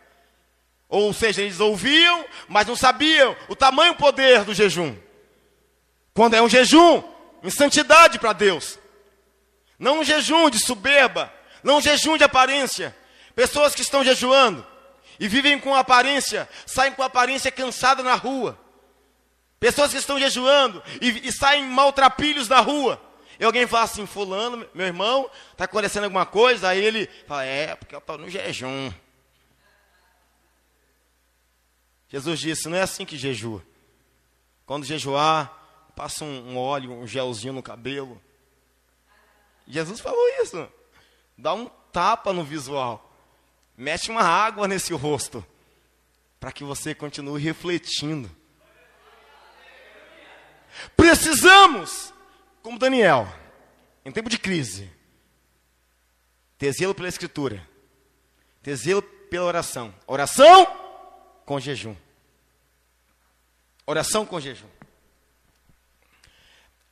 Speaker 1: Ou seja, eles ouviam, mas não sabiam o tamanho o poder do jejum. Quando é um jejum, em santidade para Deus. Não um jejum de soberba, não um jejum de aparência. Pessoas que estão jejuando e vivem com aparência, saem com aparência cansada na rua. Pessoas que estão jejuando e, e saem maltrapilhos na rua. E alguém fala assim, fulano, meu irmão, está acontecendo alguma coisa? Aí ele fala, é, porque eu estou no jejum. Jesus disse, não é assim que jejua. Quando jejuar, passa um, um óleo, um gelzinho no cabelo. Jesus falou isso. Dá um tapa no visual. Mete uma água nesse rosto. Para que você continue refletindo. Precisamos, como Daniel, em tempo de crise, ter zelo pela Escritura, ter zelo pela oração. Oração com jejum. Oração com jejum.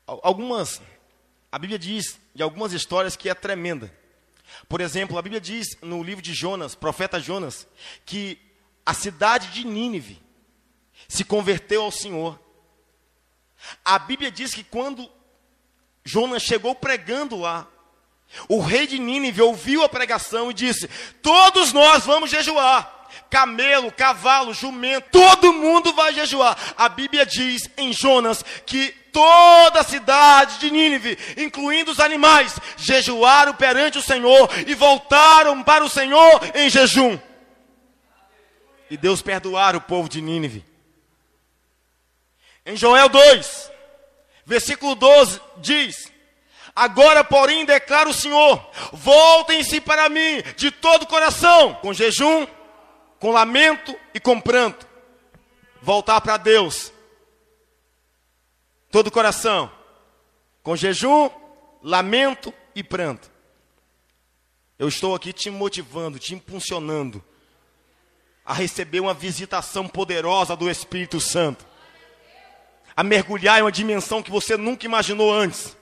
Speaker 1: Algumas, a Bíblia diz de algumas histórias que é tremenda. Por exemplo, a Bíblia diz no livro de Jonas, profeta Jonas, que a cidade de Nínive se converteu ao Senhor. A Bíblia diz que quando Jonas chegou pregando lá, o rei de Nínive ouviu a pregação e disse: Todos nós vamos jejuar camelo, cavalo, jumento, todo mundo vai jejuar. A Bíblia diz em Jonas que toda a cidade de Nínive, incluindo os animais, jejuaram perante o Senhor e voltaram para o Senhor em jejum. E Deus perdoar o povo de Nínive. Em Joel 2, versículo 12, diz: Agora, porém, declara o Senhor: voltem-se para mim de todo o coração, com jejum, com lamento e com pranto, voltar para Deus, todo o coração, com jejum, lamento e pranto. Eu estou aqui te motivando, te impulsionando a receber uma visitação poderosa do Espírito Santo, a mergulhar em uma dimensão que você nunca imaginou antes.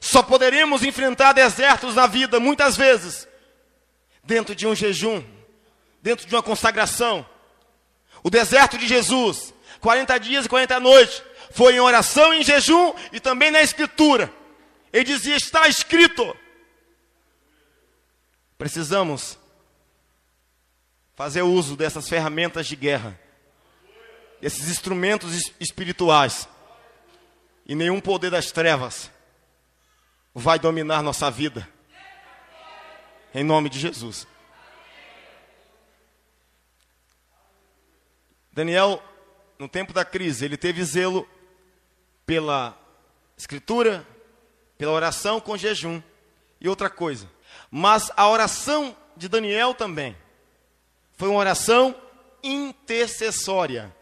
Speaker 1: Só poderemos enfrentar desertos na vida, muitas vezes, dentro de um jejum, dentro de uma consagração. O deserto de Jesus, 40 dias e 40 noites, foi em oração, em jejum e também na Escritura. Ele dizia: Está escrito. Precisamos fazer uso dessas ferramentas de guerra, desses instrumentos espirituais, e nenhum poder das trevas vai dominar nossa vida. Em nome de Jesus. Daniel, no tempo da crise, ele teve zelo pela escritura, pela oração com jejum e outra coisa. Mas a oração de Daniel também foi uma oração intercessória.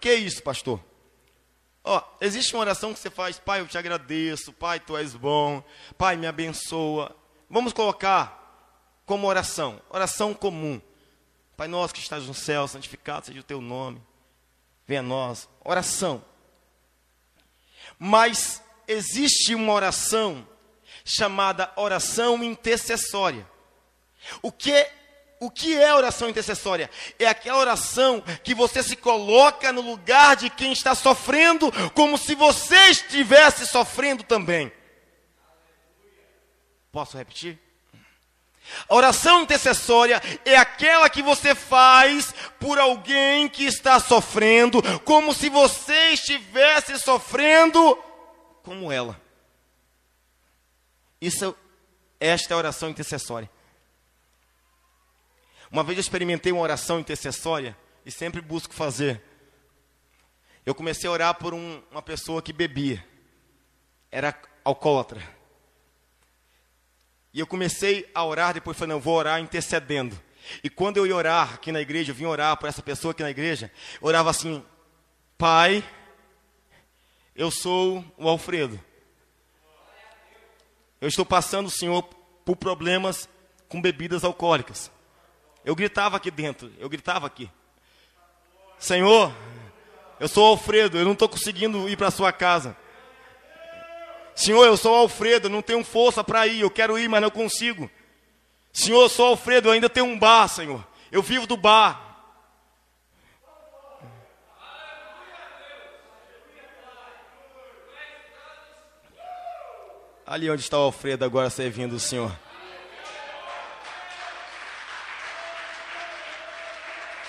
Speaker 1: Que é isso, pastor? Ó, existe uma oração que você faz, Pai, eu te agradeço, Pai, tu és bom, Pai, me abençoa. Vamos colocar como oração, oração comum. Pai nosso que estás no céu, santificado seja o teu nome. Venha a nós. Oração. Mas existe uma oração chamada oração intercessória. O que o que é oração intercessória? É aquela oração que você se coloca no lugar de quem está sofrendo, como se você estivesse sofrendo também. Posso repetir? A oração intercessória é aquela que você faz por alguém que está sofrendo, como se você estivesse sofrendo como ela. Isso, esta é a oração intercessória. Uma vez eu experimentei uma oração intercessória e sempre busco fazer. Eu comecei a orar por um, uma pessoa que bebia, era alcoólatra. E eu comecei a orar, depois falei, não, vou orar intercedendo. E quando eu ia orar aqui na igreja, eu vim orar por essa pessoa aqui na igreja, orava assim: Pai, eu sou o Alfredo. Eu estou passando, Senhor, por problemas com bebidas alcoólicas. Eu gritava aqui dentro, eu gritava aqui. Senhor, eu sou Alfredo, eu não estou conseguindo ir para a sua casa. Senhor, eu sou Alfredo, eu não tenho força para ir, eu quero ir, mas não consigo. Senhor, eu sou Alfredo, eu ainda tenho um bar, Senhor. Eu vivo do bar. Ali onde está o Alfredo agora servindo o Senhor.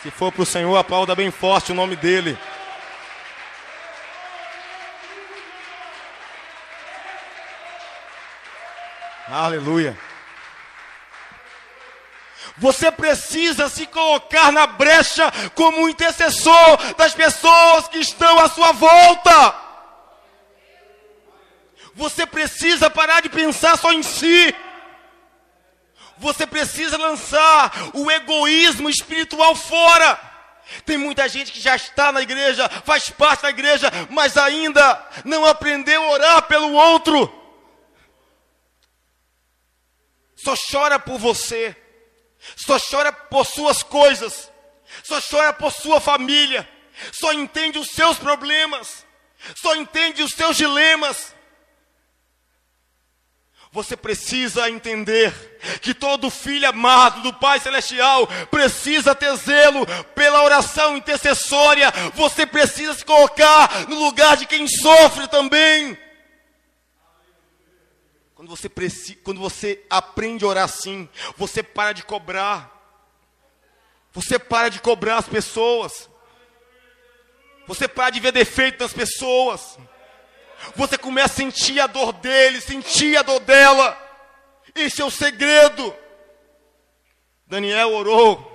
Speaker 1: Se for para o Senhor, aplauda bem forte o nome dele. Aleluia. Você precisa se colocar na brecha como intercessor das pessoas que estão à sua volta. Você precisa parar de pensar só em si. Você precisa lançar o egoísmo espiritual fora. Tem muita gente que já está na igreja, faz parte da igreja, mas ainda não aprendeu a orar pelo outro. Só chora por você, só chora por suas coisas, só chora por sua família, só entende os seus problemas, só entende os seus dilemas. Você precisa entender que todo filho amado do Pai Celestial precisa ter zelo pela oração intercessória. Você precisa se colocar no lugar de quem sofre também. Quando você, quando você aprende a orar assim, você para de cobrar. Você para de cobrar as pessoas. Você para de ver defeito nas pessoas você começa a sentir a dor dele, sentir a dor dela. Esse é o segredo. Daniel orou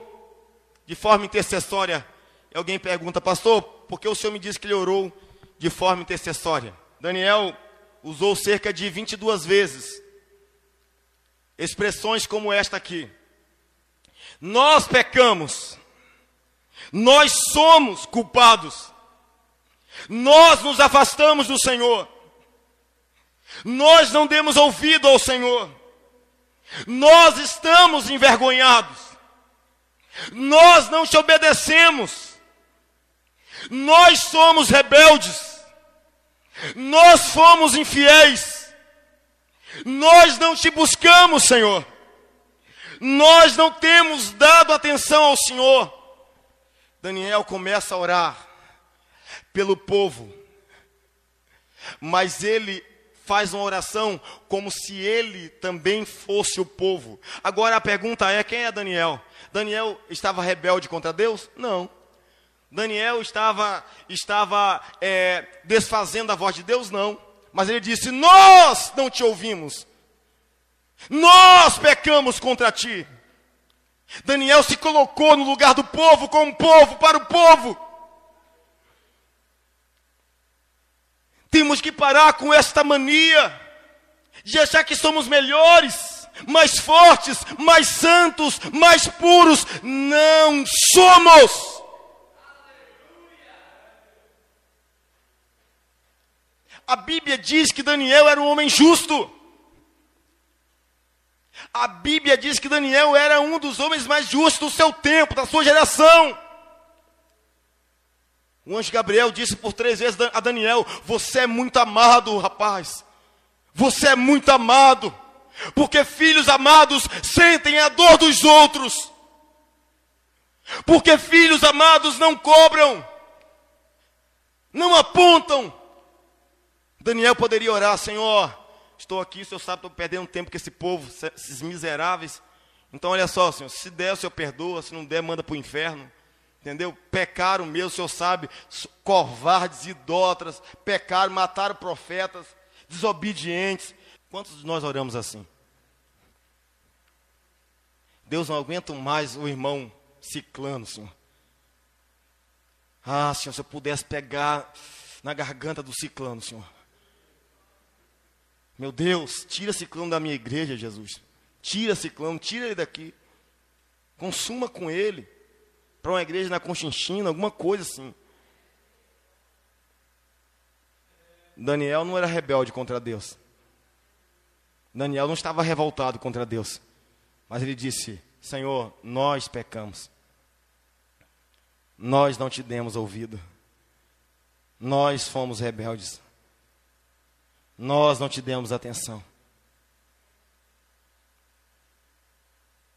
Speaker 1: de forma intercessória. E alguém pergunta, pastor, por que o senhor me disse que ele orou de forma intercessória? Daniel usou cerca de 22 vezes expressões como esta aqui. Nós pecamos, nós somos culpados. Nós nos afastamos do Senhor. Nós não demos ouvido ao Senhor. Nós estamos envergonhados. Nós não te obedecemos. Nós somos rebeldes. Nós fomos infiéis. Nós não te buscamos, Senhor. Nós não temos dado atenção ao Senhor. Daniel começa a orar pelo povo. Mas ele faz uma oração como se ele também fosse o povo. Agora a pergunta é: quem é Daniel? Daniel estava rebelde contra Deus? Não. Daniel estava, estava é, desfazendo a voz de Deus? Não. Mas ele disse: Nós não te ouvimos. Nós pecamos contra ti. Daniel se colocou no lugar do povo, como povo, para o povo. Temos que parar com esta mania de achar que somos melhores, mais fortes, mais santos, mais puros. Não somos. A Bíblia diz que Daniel era um homem justo. A Bíblia diz que Daniel era um dos homens mais justos do seu tempo, da sua geração. O anjo Gabriel disse por três vezes a Daniel: Você é muito amado, rapaz. Você é muito amado. Porque filhos amados sentem a dor dos outros. Porque filhos amados não cobram, não apontam, Daniel poderia orar, Senhor, estou aqui, o Senhor sabe, estou perdendo tempo com esse povo, esses miseráveis. Então, olha só, Senhor, se der, o Senhor perdoa, se não der, manda para o inferno. Entendeu? Pecaram mesmo, o Senhor sabe, covardes, idólatras, pecaram, mataram profetas, desobedientes. Quantos de nós oramos assim? Deus não aguenta mais o irmão ciclano, Senhor. Ah, Senhor, se eu pudesse pegar na garganta do ciclano, Senhor. Meu Deus, tira ciclano da minha igreja, Jesus. Tira ciclano, tira ele daqui. Consuma com ele. Para uma igreja na Conchinchina, alguma coisa assim. Daniel não era rebelde contra Deus. Daniel não estava revoltado contra Deus. Mas ele disse: Senhor, nós pecamos. Nós não te demos ouvido. Nós fomos rebeldes. Nós não te demos atenção.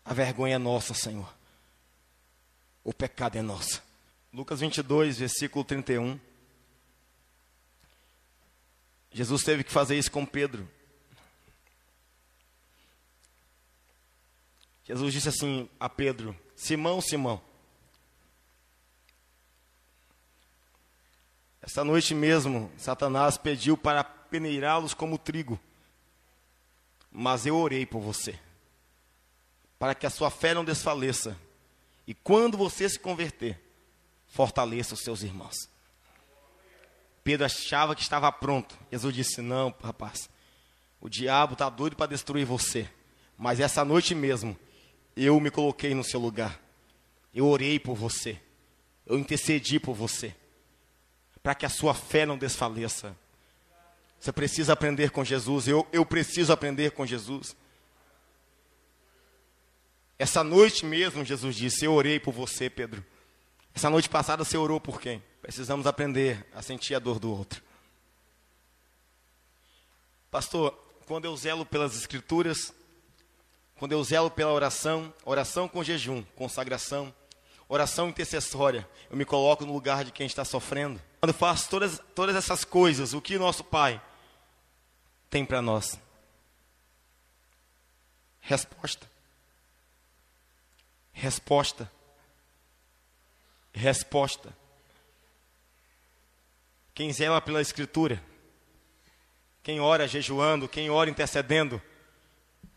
Speaker 1: A vergonha é nossa, Senhor. O pecado é nosso. Lucas 22, versículo 31. Jesus teve que fazer isso com Pedro. Jesus disse assim a Pedro: Simão, Simão, esta noite mesmo Satanás pediu para peneirá-los como trigo. Mas eu orei por você, para que a sua fé não desfaleça, e quando você se converter, fortaleça os seus irmãos. Pedro achava que estava pronto. Jesus disse: Não, rapaz, o diabo está doido para destruir você, mas essa noite mesmo, eu me coloquei no seu lugar, eu orei por você, eu intercedi por você, para que a sua fé não desfaleça. Você precisa aprender com Jesus. Eu, eu preciso aprender com Jesus. Essa noite mesmo, Jesus disse: Eu orei por você, Pedro. Essa noite passada você orou por quem? Precisamos aprender a sentir a dor do outro. Pastor, quando eu zelo pelas Escrituras, quando eu zelo pela oração, oração com jejum, consagração, oração intercessória, eu me coloco no lugar de quem está sofrendo. Quando eu faço todas, todas essas coisas, o que nosso Pai tem para nós? Resposta. Resposta. Resposta. Quem zela pela Escritura, quem ora jejuando, quem ora intercedendo,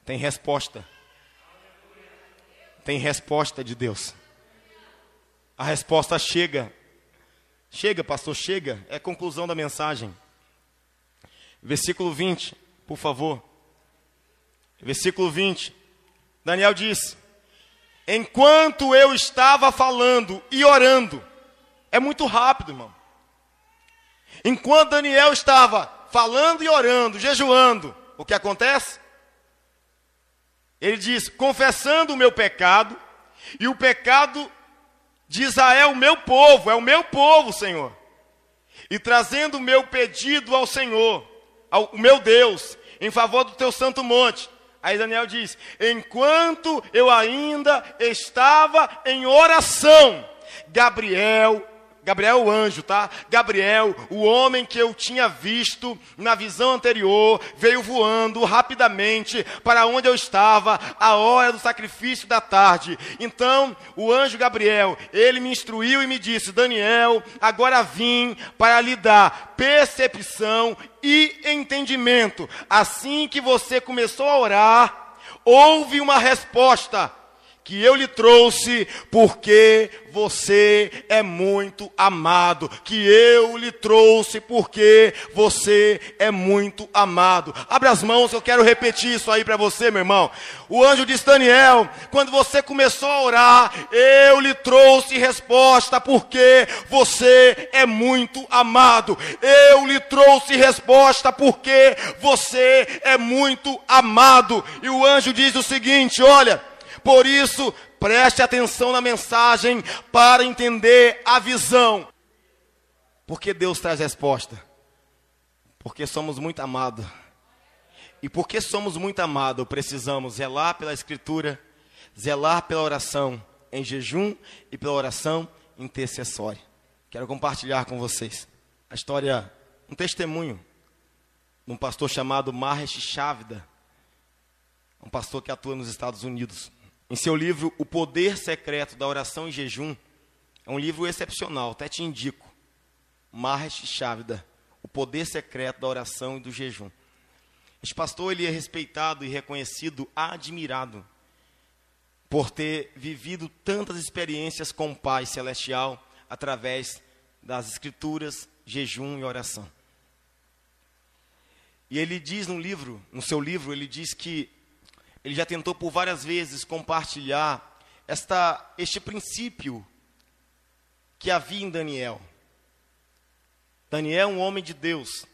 Speaker 1: tem resposta. Tem resposta de Deus. A resposta chega. Chega, pastor, chega. É a conclusão da mensagem. Versículo 20, por favor. Versículo 20. Daniel diz: Enquanto eu estava falando e orando, é muito rápido, irmão. Enquanto Daniel estava falando e orando, jejuando, o que acontece? Ele diz: confessando o meu pecado, e o pecado de Israel, o meu povo, é o meu povo, Senhor, e trazendo o meu pedido ao Senhor ao meu Deus em favor do teu santo monte. Aí Daniel diz: Enquanto eu ainda estava em oração, Gabriel Gabriel o anjo, tá? Gabriel, o homem que eu tinha visto na visão anterior, veio voando rapidamente para onde eu estava, a hora do sacrifício da tarde. Então, o anjo Gabriel, ele me instruiu e me disse: Daniel, agora vim para lhe dar percepção e entendimento. Assim que você começou a orar, houve uma resposta que eu lhe trouxe porque você é muito amado, que eu lhe trouxe porque você é muito amado. Abre as mãos, eu quero repetir isso aí para você, meu irmão. O anjo disse: Daniel, quando você começou a orar, eu lhe trouxe resposta porque você é muito amado. Eu lhe trouxe resposta porque você é muito amado. E o anjo diz o seguinte: olha. Por isso, preste atenção na mensagem para entender a visão. Porque Deus traz resposta? Porque somos muito amados. E porque somos muito amados, precisamos zelar pela Escritura, zelar pela oração em jejum e pela oração intercessória. Quero compartilhar com vocês a história, um testemunho de um pastor chamado Mahesh Chavda, um pastor que atua nos Estados Unidos. Em seu livro O Poder Secreto da Oração e Jejum, é um livro excepcional, até te indico. Mahesh Chavda, O Poder Secreto da Oração e do Jejum. Este pastor ele é respeitado e reconhecido, admirado, por ter vivido tantas experiências com o Pai Celestial através das Escrituras, jejum e oração. E ele diz no livro, no seu livro, ele diz que ele já tentou por várias vezes compartilhar esta, este princípio que havia em Daniel. Daniel, um homem de Deus,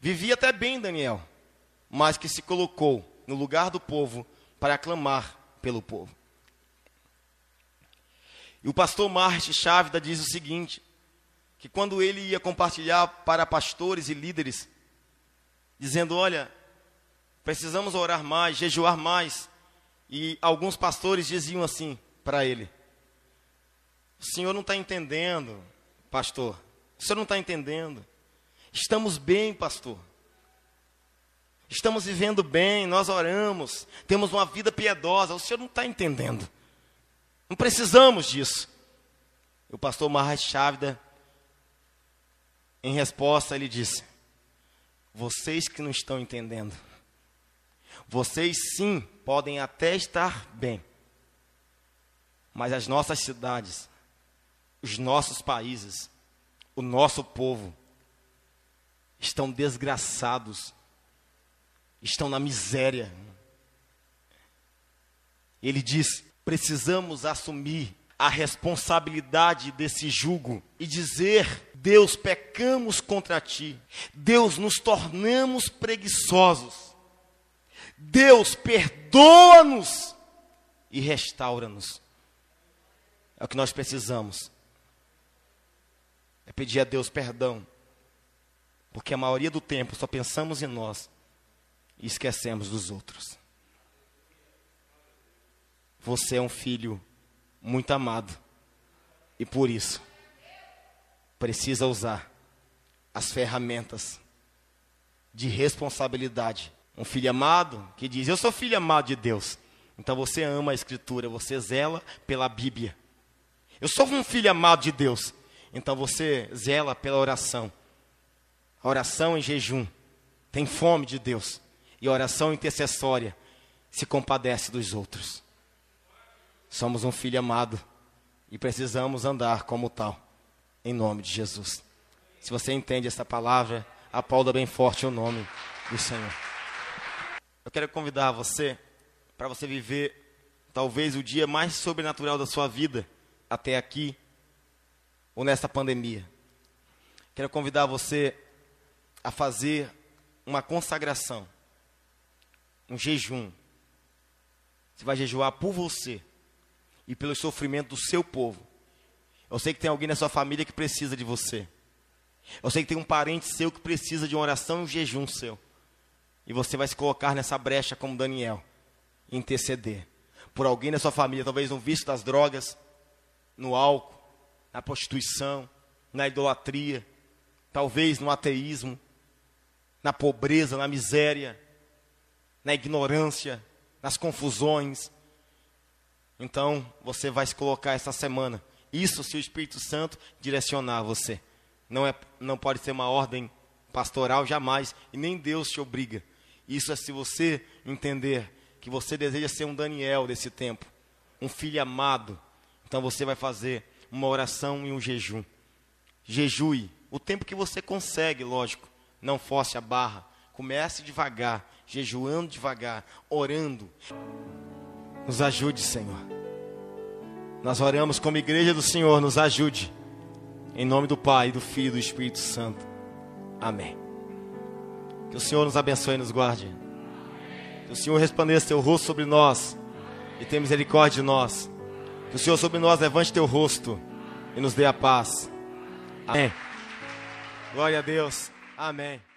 Speaker 1: vivia até bem, Daniel, mas que se colocou no lugar do povo para clamar pelo povo. E o pastor Marte Chávida diz o seguinte: que quando ele ia compartilhar para pastores e líderes, dizendo: Olha, Precisamos orar mais, jejuar mais. E alguns pastores diziam assim para ele: O senhor não está entendendo, pastor. O senhor não está entendendo. Estamos bem, pastor. Estamos vivendo bem, nós oramos, temos uma vida piedosa. O senhor não está entendendo. Não precisamos disso. O pastor Marras Chávida, em resposta, ele disse: Vocês que não estão entendendo. Vocês sim podem até estar bem, mas as nossas cidades, os nossos países, o nosso povo estão desgraçados, estão na miséria. Ele diz: precisamos assumir a responsabilidade desse jugo e dizer: Deus, pecamos contra ti, Deus, nos tornamos preguiçosos. Deus perdoa-nos e restaura-nos. É o que nós precisamos. É pedir a Deus perdão. Porque a maioria do tempo só pensamos em nós e esquecemos dos outros. Você é um filho muito amado. E por isso, precisa usar as ferramentas de responsabilidade um filho amado que diz: Eu sou filho amado de Deus. Então você ama a Escritura, você zela pela Bíblia. Eu sou um filho amado de Deus. Então você zela pela oração. Oração em jejum tem fome de Deus. E oração intercessória se compadece dos outros. Somos um filho amado e precisamos andar como tal, em nome de Jesus. Se você entende essa palavra, aplauda bem forte o nome do Senhor. Eu quero convidar você para você viver talvez o dia mais sobrenatural da sua vida até aqui ou nessa pandemia. Quero convidar você a fazer uma consagração, um jejum. Você vai jejuar por você e pelo sofrimento do seu povo. Eu sei que tem alguém na sua família que precisa de você. Eu sei que tem um parente seu que precisa de uma oração e um jejum seu. E você vai se colocar nessa brecha como Daniel, interceder por alguém da sua família, talvez no vício das drogas, no álcool, na prostituição, na idolatria, talvez no ateísmo, na pobreza, na miséria, na ignorância, nas confusões. Então, você vai se colocar essa semana. Isso se o Espírito Santo direcionar você. Não, é, não pode ser uma ordem pastoral jamais, e nem Deus te obriga. Isso é se você entender que você deseja ser um Daniel desse tempo, um filho amado. Então você vai fazer uma oração e um jejum. Jejue o tempo que você consegue, lógico. Não force a barra. Comece devagar, jejuando devagar, orando. Nos ajude, Senhor. Nós oramos como igreja do Senhor, nos ajude. Em nome do Pai, do Filho e do Espírito Santo. Amém. Que o Senhor nos abençoe e nos guarde. Que o Senhor resplandeça teu rosto sobre nós e tenha misericórdia de nós. Que o Senhor sobre nós levante teu rosto e nos dê a paz. Amém. Glória a Deus. Amém.